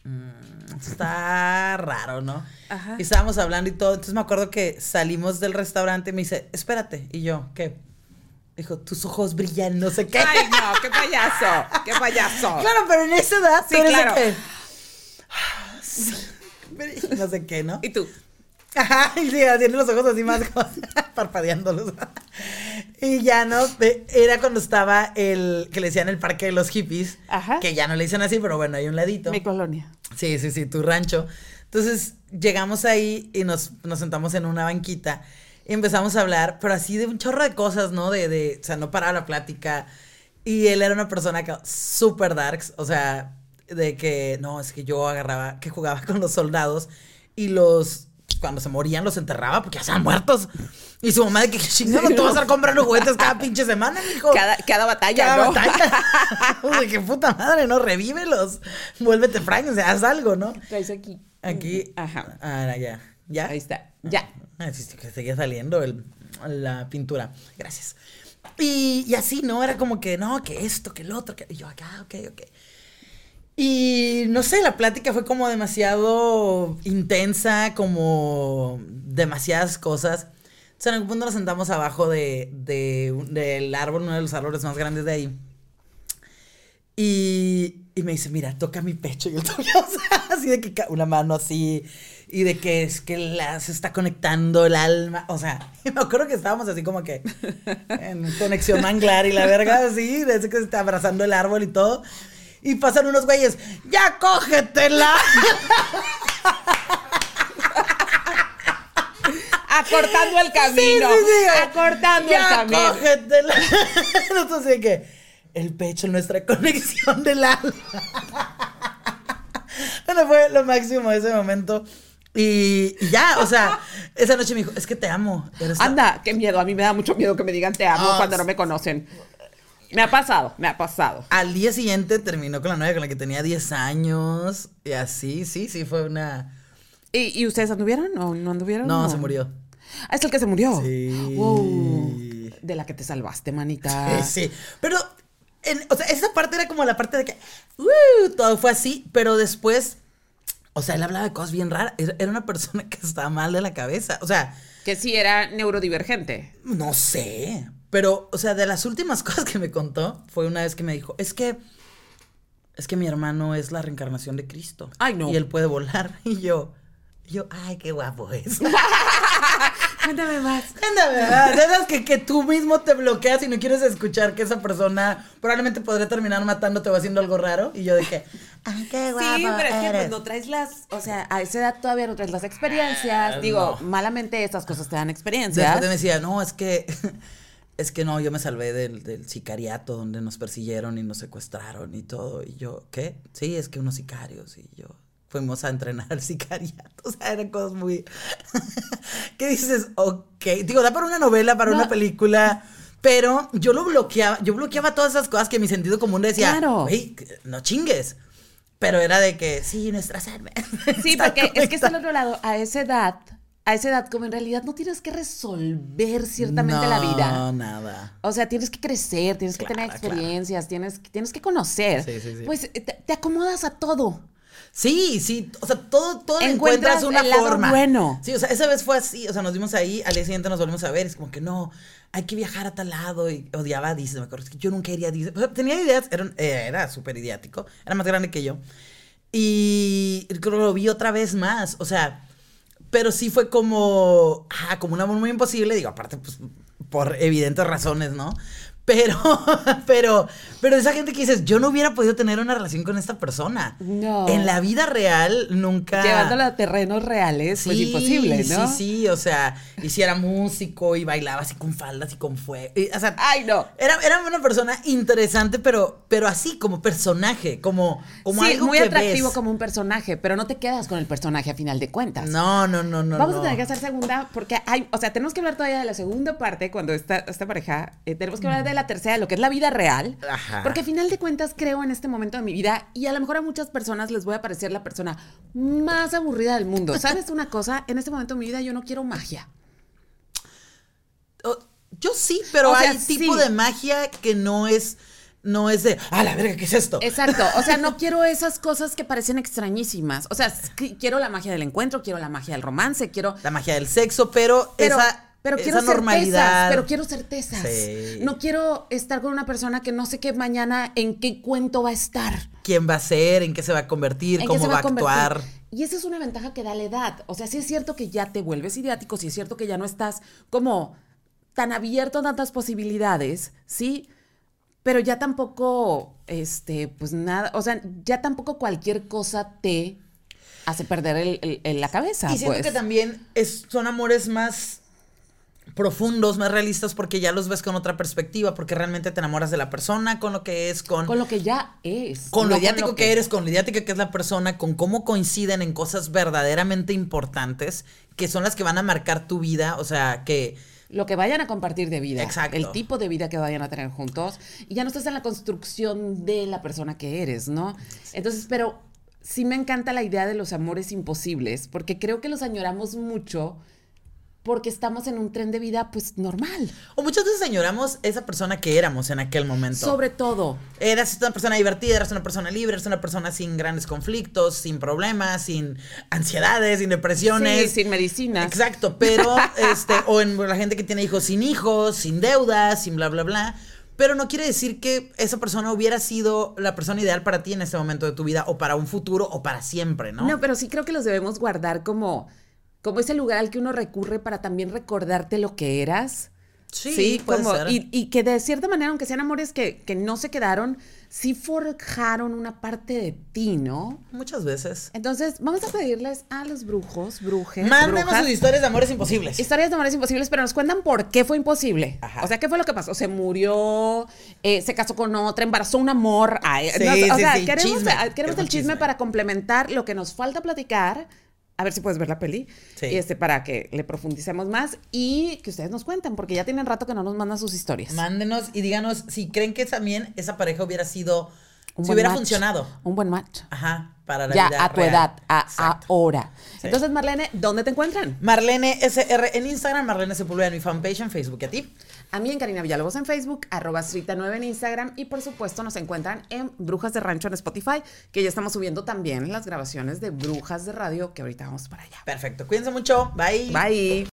Mm, está raro, ¿no? Ajá. Y estábamos hablando y todo. Entonces me acuerdo que salimos del restaurante y me dice, espérate. Y yo, ¿qué? Dijo, tus ojos brillan, no sé qué. Ay, no, qué payaso, qué payaso. Claro, pero en esa edad, sí, claro. no sé qué, ¿no? ¿Y tú? Ajá, y sí, haciendo los ojos así más parpadeándolos. y ya no, era cuando estaba el, que le decían el parque de los hippies, Ajá. que ya no le dicen así, pero bueno, hay un ladito. Mi colonia. Sí, sí, sí, tu rancho. Entonces llegamos ahí y nos, nos sentamos en una banquita y empezamos a hablar, pero así de un chorro de cosas, ¿no? De, de o sea, no paraba la plática. Y él era una persona que, súper darks, o sea, de que, no, es que yo agarraba, que jugaba con los soldados y los cuando se morían los enterraba porque ya estaban muertos. Y su mamá de que chingado, tú vas a estar comprando juguetes cada pinche semana, mijo. Cada, cada batalla, Cada ¿no? batalla. de que puta madre, ¿no? Revívelos. Vuélvete Frank, o sea, haz algo, ¿no? Traes aquí. Aquí. Ajá. Ahora ya. ¿Ya? Ahí está. Ya. Ah, sí, sí, que seguía saliendo el- la pintura. Gracias. Y, y así, ¿no? Era como que, no, que esto, que el otro, que y yo acá, ok, ok. Y no sé, la plática fue como demasiado intensa, como demasiadas cosas. Entonces, en algún punto nos sentamos abajo de, de del árbol, uno de los árboles más grandes de ahí. Y, y me dice, mira, toca mi pecho. Y yo toqué, o sea, así de que una mano así. Y de que es que la, se está conectando el alma. O sea, me acuerdo que estábamos así como que en conexión manglar y la verga así. De ese que se está abrazando el árbol y todo. Y pasan unos güeyes, ¡ya cógetela! Acortando el camino. Sí, sí, sí. Acortando ¡Ya el camino. cógetela! Entonces, de que el pecho, nuestra conexión del alma. Bueno, fue lo máximo ese momento. Y, y ya, o sea, esa noche me dijo, es que te amo. eres- Anda, qué miedo. A mí me da mucho miedo que me digan te amo Ah, cuando no me conocen. Me ha pasado, me ha pasado. Al día siguiente terminó con la novia con la que tenía 10 años. Y así, sí, sí, fue una... ¿Y, y ustedes anduvieron o no anduvieron? No, se murió. Ah, es el que se murió. Sí. Wow. De la que te salvaste, manita. Eh, sí, pero, en- o sea, esa parte era como la parte de que, uh, todo fue así, pero después, o sea, él hablaba de cosas bien raras. Era era una persona que estaba mal de la cabeza. O sea, Que sí era neurodivergente. no sé, pero, o sea, de las últimas cosas que me contó fue una vez que me dijo, es que, es que mi hermano es la reencarnación de Cristo. Ay, no. Y él puede volar. Y yo, yo, ay, qué guapo es. Cuéntame más. Anda, ¿verdad? De esas que, que tú mismo te bloqueas y no quieres escuchar que esa persona probablemente podría terminar matándote o haciendo algo raro. Y yo que, ay, qué guapo Sí, pero es que pues, eres". no traes las, o sea, a esa edad todavía no traes las experiencias. Ah, Digo, no. malamente estas cosas te dan Después experiencias. me decía, no, es que, es que no, yo me salvé del, del sicariato donde nos persiguieron y nos secuestraron y todo. Y yo, ¿qué? Sí, es que unos sicarios y yo. Fuimos a entrenar al sicariato. O sea, eran cosas muy. ¿Qué dices? Ok. Digo, da para una novela, para No. una película. Pero yo lo bloqueaba, yo bloqueaba todas esas cosas que mi sentido común decía, Claro. "Güey, no chingues. Pero era de que, sí, nuestras almas. Sí, porque es que está al conectadas". otro lado, a esa edad, a esa edad, como en realidad no tienes que resolver ciertamente la vida. No, nada. O sea, tienes que crecer, tienes que tener claro. experiencias, tienes, tienes que conocer. Sí, sí, sí. Pues te, te acomodas a todo. Sí, sí, o sea, todo, todo Encuentras encuentras una el lado forma. bueno. Sí, o sea, esa vez fue así, o sea, nos vimos ahí, al día siguiente nos volvimos a ver, es como que no, hay que viajar a tal lado, y odiaba a Disney, me acuerdo, es que yo nunca iría a Disney, o sea, tenía ideas, era, eh, era súper idiático, era más grande que yo, y creo que lo vi otra vez más, o sea, pero sí fue como, ah, como un amor muy imposible, digo, aparte, pues, por evidentes razones, ¿no? Pero, pero, pero esa gente que dices, yo no hubiera podido tener una relación con esta persona. No. En la vida real nunca. Llevándolo a terrenos reales, pues Sí, imposible, ¿no? Sí, sí, o sea, y si era músico y bailaba así con faldas y con fuego. y, O sea, Ay, no. era, era una persona interesante, pero, pero así, como personaje, como, como sí, algo muy que atractivo ves. como un personaje, pero no te quedas con el personaje a final de cuentas. No, no, no, no. Vamos no. a tener que hacer segunda porque hay, o sea, tenemos que hablar todavía de la segunda parte cuando esta, esta pareja, eh, tenemos que hablar de la tercera, de lo que es la vida real. Ajá. Porque a final de cuentas creo en este momento de mi vida y a lo mejor a muchas personas les voy a parecer la persona más aburrida del mundo. ¿Sabes una cosa? En este momento de mi vida yo no quiero magia. O- Yo sí, pero O sea, hay tipo sí. de magia que no es, no es de, ah, la verga, ¿qué es esto? Exacto, o sea, no quiero esas cosas que parecen extrañísimas. O sea, quiero la magia del encuentro, quiero la magia del romance, quiero La magia del sexo, pero, pero, esa, pero quiero esa normalidad. certezas, pero quiero certezas. Sí. No quiero estar con una persona que no sé qué mañana en qué cuento va a estar. quién va a ser, en qué se va a convertir, cómo va a convertir. actuar. Y esa es una ventaja que da la edad. O sea, sí es cierto que ya te vuelves idiático, sí es cierto que ya no estás como tan abierto a tantas posibilidades, ¿sí? Pero ya tampoco, este, pues nada, o sea, ya tampoco cualquier cosa te hace perder el- el- el- la cabeza. Y siento pues. que también es, son amores más profundos, más realistas, porque ya los ves con otra perspectiva, porque realmente te enamoras de la persona, con lo que es, con, Con lo que ya es. con lo idiático que... eres, con lo idiática que es la persona, con cómo coinciden en cosas verdaderamente importantes que son las que van a marcar tu vida, o sea, que lo que vayan a compartir de vida. Exacto. El tipo de vida que vayan a tener juntos. Y ya no estás en la construcción de la persona que eres, ¿no? Entonces, pero sí me encanta la idea de los amores imposibles, porque creo que los añoramos mucho porque estamos en un tren de vida pues normal. O muchas veces añoramos esa persona que éramos en aquel momento. Sobre todo. Eras una persona divertida, eras una persona libre, eras una persona sin grandes conflictos, sin problemas, sin ansiedades, sin depresiones. Sí, sin medicinas. Exacto, pero este, o en la gente que tiene hijos sin hijos, sin deudas, sin bla bla bla. Pero no quiere decir que esa persona hubiera sido la persona ideal para ti en este momento de tu vida, o para un futuro, o para siempre, ¿no? No, pero sí creo que los debemos guardar como como ese lugar al que uno recurre para también recordarte lo que eras. Sí, puede como, ser. Y, y, que de cierta manera, aunque sean amores que, que, no se quedaron, sí forjaron una parte de ti, ¿no? Muchas veces. Entonces, vamos a pedirles a los brujos, brujes. Mándenos sus historias de amores imposibles. Historias de amores imposibles, pero nos cuentan por qué fue imposible. Ajá. O sea, ¿qué fue lo que pasó? Se murió, eh, se casó con otra, embarazó un amor. Ay, sí, no, sí, o sea, sí. queremos, Queremos el chisme, chisme. para complementar lo que nos falta platicar a ver si puedes ver la peli. Sí. Y este, para que le profundicemos más y que ustedes nos cuenten, porque ya tienen rato que no nos mandan sus historias. Mándenos y díganos si creen que también esa pareja hubiera sido. Un si hubiera match. funcionado. Un buen match. Ajá, para la Ya vida a tu real. edad, a, ahora. Sí. Entonces, Marlene, ¿dónde te encuentran? Marlene SR en Instagram, Marlene Sepúlveda en mi fanpage en Facebook. ¿Y a ti? A mí en Karina Villalobos en Facebook, arroba Strita9 en Instagram y por supuesto nos encuentran en Brujas de Rancho en Spotify, que ya estamos subiendo también las grabaciones de Brujas de Radio, que ahorita vamos para allá. Perfecto. Cuídense mucho. Bye. Bye.